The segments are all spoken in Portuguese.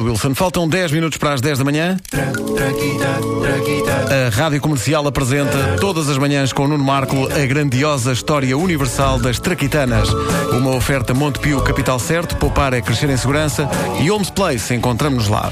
Wilson, faltam 10 minutos para as 10 da manhã. A Rádio Comercial apresenta todas as manhãs com Nuno Marco a grandiosa história universal das Traquitanas. Uma oferta Montepio Capital Certo, poupar é crescer em segurança e Holmes Place, encontramos-nos lá.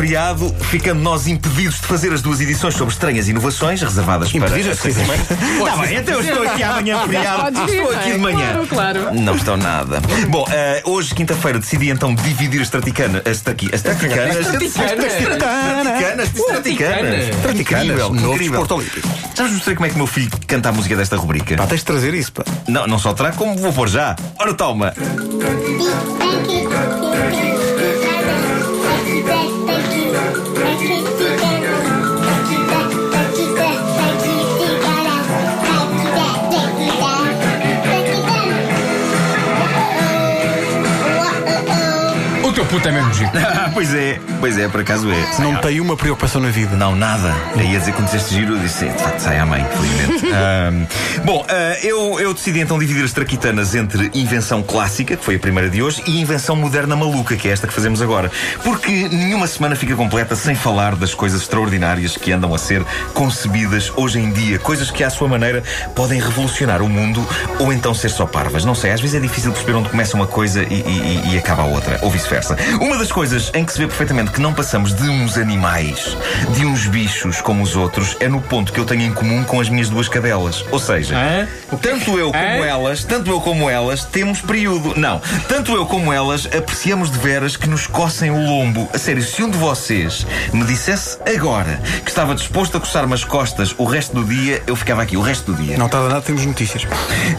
Feriado, ficando nós impedidos de fazer as duas edições sobre estranhas inovações reservadas Impedidos? para semana. Está bem, então eu estou aqui amanhã feriado. Podes vir, Estou aqui de manhã. Claro, claro. Não estou nada. Bom, eh, hoje, quinta-feira, decidi então dividir as traticanas. As traqui, as traticanas. As traticanas. Traticanas. Traticanas. Incrível. Novo Incrível. desporto olímpico. Já vos mostrei como é que o meu filho canta a música desta rubrica? Pá, tens de trazer isso, pá. Não, não só trago, como vou pôr já. Ora, toma. Puto é mesmo giro. Pois é, pois é, por acaso é. Não tem uma preocupação na vida. Não, nada. Aí ia dizer quando disseste giro, eu disse, de facto, sai à mãe, felizmente. Ahm, bom, ah, eu, eu decidi então dividir as traquitanas entre invenção clássica, que foi a primeira de hoje, e invenção moderna maluca, que é esta que fazemos agora. Porque nenhuma semana fica completa sem falar das coisas extraordinárias que andam a ser concebidas hoje em dia. Coisas que, à sua maneira, podem revolucionar o mundo ou então ser só parvas. Não sei, às vezes é difícil perceber onde começa uma coisa e, e- e acaba a outra, ou vice-versa. Uma das coisas em que se vê perfeitamente que não passamos de uns animais, de uns bichos como os outros, é no ponto que eu tenho em comum com as minhas duas cadelas. Ou seja, Hã? tanto eu como Hã? elas, tanto eu como elas, temos período. Não, tanto eu como elas apreciamos de veras que nos coçem o lombo. A sério, se um de vocês me dissesse agora que estava disposto a coçar-me as costas o resto do dia, eu ficava aqui o resto do dia. Não está danado, temos notícias.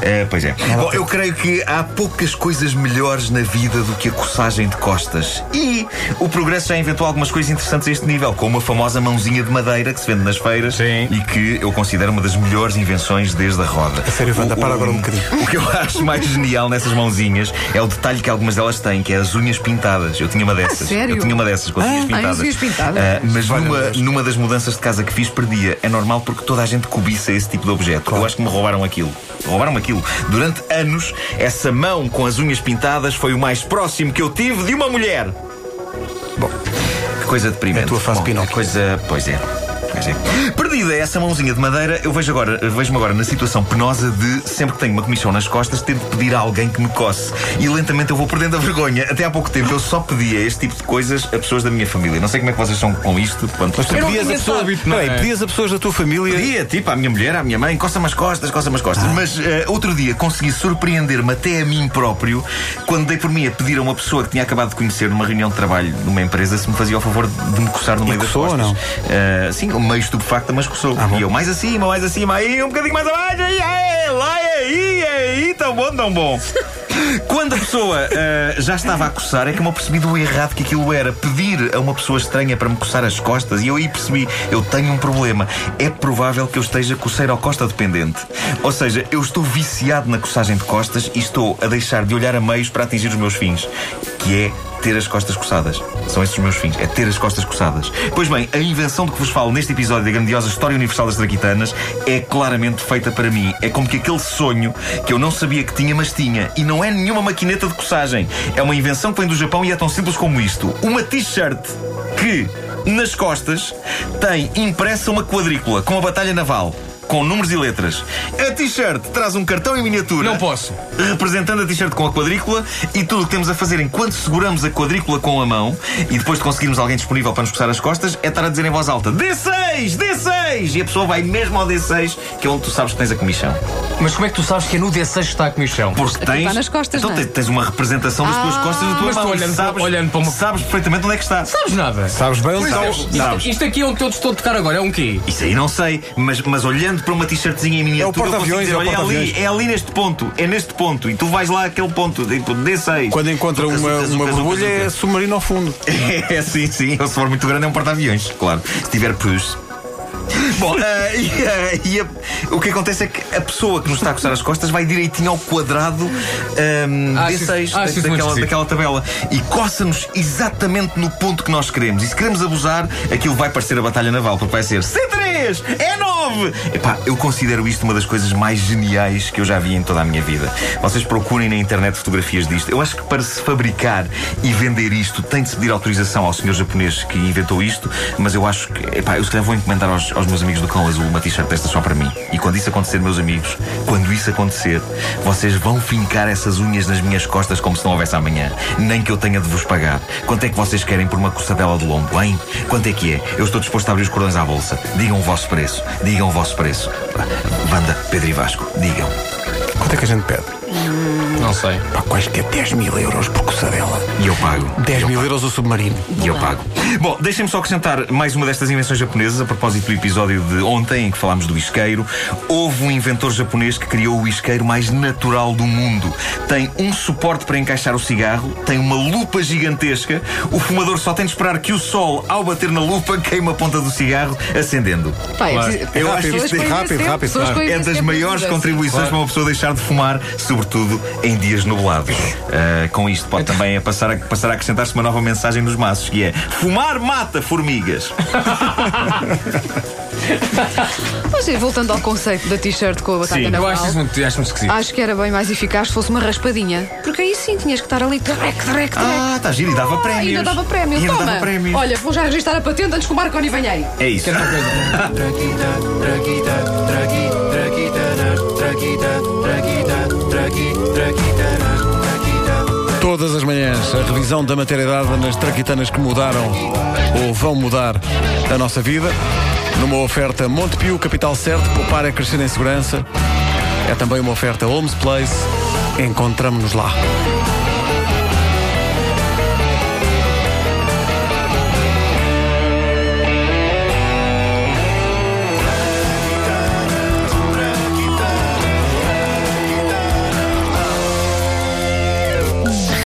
É, pois é. Bom, eu creio que há poucas coisas melhores na vida do que a coçagem de costas. E o progresso já inventou algumas coisas interessantes a este nível, como a famosa mãozinha de madeira que se vende nas feiras Sim. e que eu considero uma das melhores invenções desde a roda. A sério, Wanda, para agora um bocadinho. O que eu acho mais genial nessas mãozinhas é o detalhe que algumas delas têm, que é as unhas pintadas. Eu tinha uma dessas. sério? Eu tinha uma dessas com as unhas Ah, pintadas. as unhas pintadas? Ah, mas numa, Deus. numa das mudanças de casa que fiz, perdia. É normal porque toda a gente cobiça esse tipo de objeto. Eu acho que me roubaram aquilo. Roubaram aquilo. Durante anos, essa mão com as unhas pintadas foi o mais próximo que eu tive de uma mulher. Bom, que coisa deprimente. É a tua fase Bom, Pinóquio. Coisa. Pois é. É. Perdida essa mãozinha de madeira, eu vejo agora, vejo-me agora na situação penosa de sempre que tenho uma comissão nas costas, ter de pedir a alguém que me coce. E lentamente eu vou perdendo a vergonha. Até há pouco tempo eu só pedia este tipo de coisas a pessoas da minha família. Não sei como é que vocês são com isto. Quanto Mas tu pedias a pessoa, hábito, não é? Pedias a pessoas da tua família. Pedia, tipo, à minha mulher, à minha mãe, coça-me as costas, coça-me as costas. Mas eh, outro dia consegui surpreender-me até a mim próprio quando dei por mim a pedir a uma pessoa que tinha acabado de conhecer numa reunião de trabalho numa empresa se me fazia o favor de me coçar no meio das coçou ou costas. não? Eh, sim, meio estupefacta, mas coçou. bom. e eu mais acima, mais acima, aí um bocadinho mais abaixo, aí, aí, lá, aí, aí, tão bom, tão bom. Quando a pessoa eh, já estava a coçar, é que eu me apercebi do errado que aquilo era. Pedir a uma pessoa estranha para me coçar as costas, e eu aí percebi, eu tenho um problema. É provável que eu esteja coceiro costa dependente. Ou seja, eu estou viciado na coçagem de costas e estou a deixar de olhar a meios para atingir os meus fins, que é ter as costas coçadas. São esses os meus fins, é ter as costas coçadas. Pois bem, a invenção de que vos falo neste episódio da grandiosa História Universal das Traquitanas é claramente feita para mim. É como que aquele sonho que eu não sabia que tinha, mas tinha. E não é nenhuma maquineta de coçagem. É uma invenção que vem do Japão e é tão simples como isto. Uma t-shirt que, nas costas, tem impressa uma quadrícula com a batalha naval. Com números e letras. A t-shirt traz um cartão em miniatura Não posso. representando a t-shirt com a quadrícula e tudo o que temos a fazer enquanto seguramos a quadrícula com a mão e depois de conseguirmos alguém disponível para nos coçar as costas é estar a dizer em voz alta D6! D6! E a pessoa vai mesmo ao D6 que é onde tu sabes que tens a comissão. Mas como é que tu sabes que é no D6 que está a comissão? Porque tens. está nas costas, então não é? tens- uma representação das tuas costas da tua mas tu mão. olhando para- sabes, olhando para uma- sabes perfeitamente onde é que está. Sabes nada. Sabes bem onde Sabes, estás? sabes. Isto aqui onde eu te estou a tocar agora é um quê? Isso aí não sei, mas, mas olhando para uma t-shirtzinha em miniatura, eu consigo porta-aviões, dizer, é o olha, é ali, é ali neste ponto, é neste ponto, e tu vais lá àquele ponto, tipo, D6. Quando encontra uma, uma zuca, borbulha é submarino ao fundo. É, sim, sim. Ou se for muito grande é um porta-aviões, claro. Se tiver pus. Bom, eh, e, eh, e a- o que acontece é que a pessoa que nos está a coçar as costas vai direitinho ao quadrado ehm, Ah, D6 sim. da- Ah, sim, sim, muito daquela, daquela tabela e coça-nos exatamente no ponto que nós queremos. E se queremos abusar, aquilo vai parecer a batalha naval, porque vai ser C3, é 9. Epá, eu considero isto uma das coisas mais geniais que eu já vi em toda a minha vida. Vocês procurem na internet fotografias disto. Eu acho que para se fabricar e vender isto tem de se pedir autorização ao senhor japonês que inventou isto, mas eu acho que, epá, eu se calhar vou encomendar aos, aos meus amigos do Cão Azul uma t-shirt desta só para mim. E quando isso acontecer, meus amigos, quando isso acontecer, vocês vão fincar essas unhas nas minhas costas como se não houvesse amanhã. Nem que eu tenha de vos pagar. Quanto é que vocês querem por uma coçadela do lombo, hein? Quanto é que é? Eu estou disposto a abrir os cordões à bolsa. Digam o vosso preço. Digam o vosso preço. Banda, Pedro e Vasco, digam. Quanto é que a gente pede? Não sei. Pá, quase que é 10 mil euros por coçadela. E eu pago. 10 Eu mil pago. euros o submarino. E eu pago. Bom, deixem-me só acrescentar mais uma destas invenções japonesas a propósito do episódio de ontem em que falámos do isqueiro. Houve um inventor japonês que criou o isqueiro mais natural do mundo. Tem um suporte para encaixar o cigarro, tem uma lupa gigantesca. O fumador só tem de esperar que o sol, ao bater na lupa, queime a ponta do cigarro, acendendo. Pá, é Claro. Eu acho pessoas isto é rápido, rápido, pessoas claro. É das maiores contribuições para uma pessoa deixar de fumar, sobretudo em dias nublados. Ah, com isto pode também passar a, passar a acrescentar-se uma nova mensagem nos maços, que é Fumar mata formigas. Mas voltando ao conceito da t-shirt com a batalha Sim, naval, Eu acho isso muito, acho muito esquisito. acho que era bem mais eficaz se fosse uma raspadinha. Porque aí sim tinhas que estar ali, trec, trec, trec. Ah, está giro, e dava Ah, prémios. ainda dava prémio. Ainda Toma. dava prémios. Olha, vou já registrar a patente antes que o Marconi venha aí. É isso. Todas as manhãs, a revisão da matéria-dada nas traquitanas que mudaram ou vão mudar a nossa vida. Numa oferta Montepio, capital certo, poupar é crescer em segurança. É também uma oferta Holmes Place. Encontramos-nos lá.